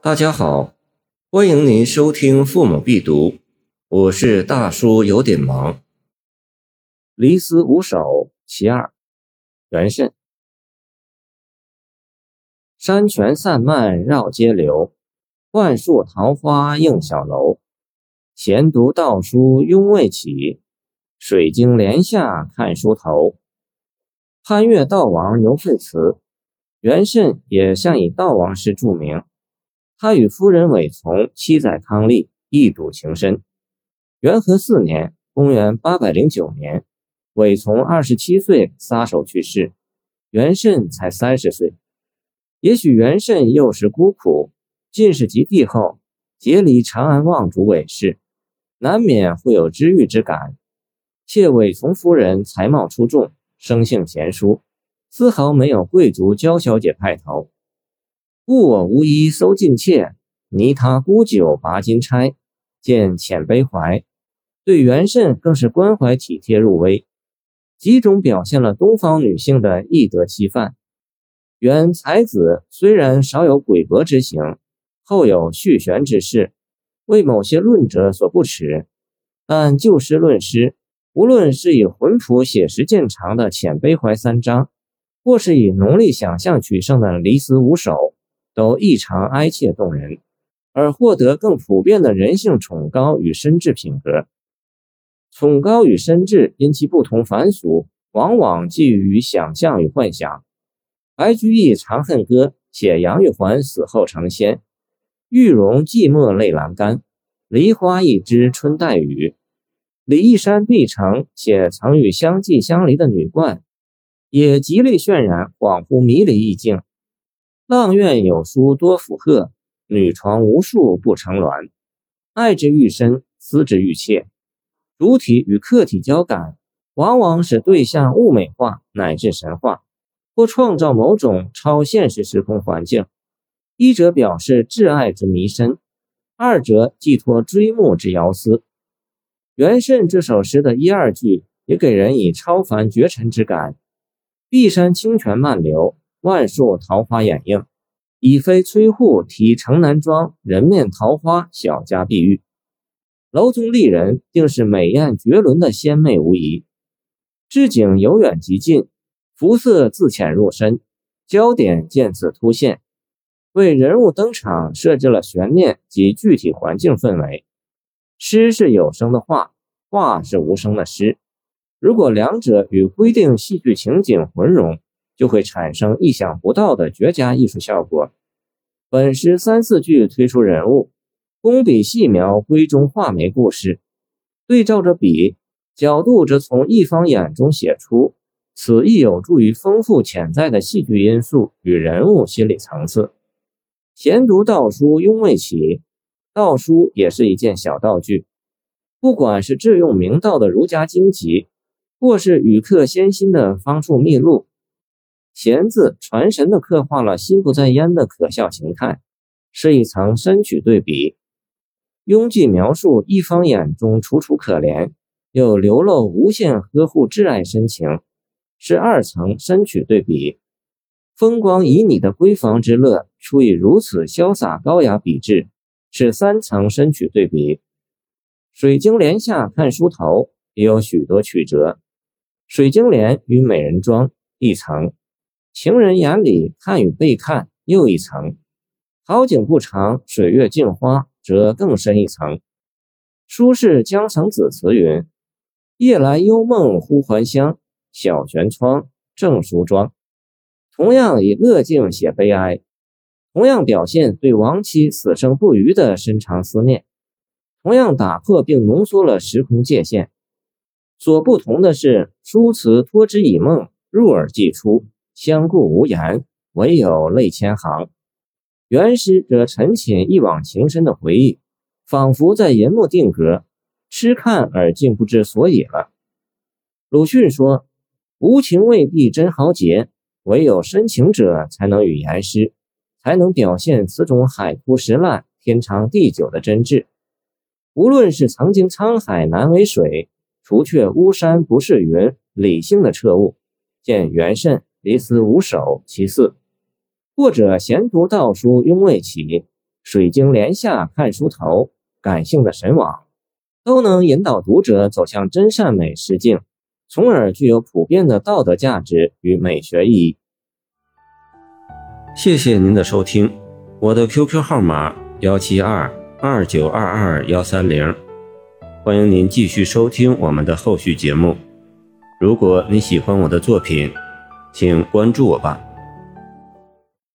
大家好，欢迎您收听《父母必读》，我是大叔，有点忙。《离思五首·其二》元慎。山泉散漫绕街流，万树桃花映小楼。闲读道书拥未起，水晶帘下看书头。潘岳道王牛废祠，元慎也向以道王诗著名。他与夫人韦从妻在康利，一睹情深。元和四年（公元809年），韦从二十七岁撒手去世，元慎才三十岁。也许元慎幼时孤苦，进士及第后，结离长安望主韦氏，难免会有知遇之感。且韦从夫人才貌出众，生性贤淑，丝毫没有贵族娇小姐派头。故我无衣搜尽妾，泥他沽酒拔金钗。见浅悲怀，对元慎更是关怀体贴入微，几种表现了东方女性的易得其范。元才子虽然少有诡博之行，后有续弦之事，为某些论者所不齿，但就诗论诗，无论是以浑朴写实见长的浅悲怀三章，或是以浓丽想象取胜的离思五首。都异常哀切动人，而获得更普遍的人性崇高与深挚品格。崇高与深挚因其不同凡俗，往往寄予于想象与幻想。白居易《长恨歌》写杨玉环死后成仙，玉容寂寞泪阑干，梨花一枝春带雨。李义山《碧城》写曾与相继相离的女冠，也极力渲染恍惚迷离意境。阆苑有书多附鹤，女床无数不成鸾。爱之愈深，思之愈切。主体与客体交感，往往使对象物美化乃至神话，或创造某种超现实时空环境。一者表示挚爱之弥深，二者寄托追慕之遥思。元慎这首诗的一二句也给人以超凡绝尘之感。碧山清泉漫流。万树桃花掩映，已非崔护题城南庄人面桃花小家碧玉，楼中丽人定是美艳绝伦的仙妹无疑。置景由远及近，浮色自浅入深，焦点渐次凸现，为人物登场设置了悬念及具体环境氛围。诗是有声的画，画是无声的诗，如果两者与规定戏剧情景混融。就会产生意想不到的绝佳艺术效果。本诗三四句推出人物，工笔细描闺中画眉故事，对照着笔，角度则从一方眼中写出，此亦有助于丰富潜在的戏剧因素与人物心理层次。闲读道书拥未起，道书也是一件小道具，不管是致用明道的儒家经籍，或是语客先心的方术秘录。闲字传神地刻画了心不在焉的可笑形态，是一层深曲对比。庸记描述一方眼中楚楚可怜，又流露无限呵护挚爱深情，是二层深曲对比。风光旖旎的闺房之乐，出以如此潇洒高雅笔致，是三层深曲对比。水晶帘下看书头也有许多曲折，水晶帘与美人妆一层。情人眼里看与被看又一层，好景不长，水月镜花则更深一层。苏轼《江城子》词云：“夜来幽梦忽还乡，小轩窗，正梳妆。”同样以乐境写悲哀，同样表现对亡妻死生不渝的深长思念，同样打破并浓缩了时空界限。所不同的是，书词托之以梦，入耳即出。相顾无言，唯有泪千行。原诗则陈潜一往情深的回忆，仿佛在银幕定格，痴看而竟不知所以了。鲁迅说：“无情未必真豪杰，唯有深情者才能语言诗，才能表现此种海枯石烂、天长地久的真挚。无论是曾经沧海难为水，除却巫山不是云，理性的彻悟，见元慎。”离思五首其四，或者闲读道书拥未起，水晶帘下看书头、感性的神往，都能引导读者走向真善美实境，从而具有普遍的道德价值与美学意义。谢谢您的收听，我的 QQ 号码幺七二二九二二幺三零，欢迎您继续收听我们的后续节目。如果你喜欢我的作品，请关注我吧。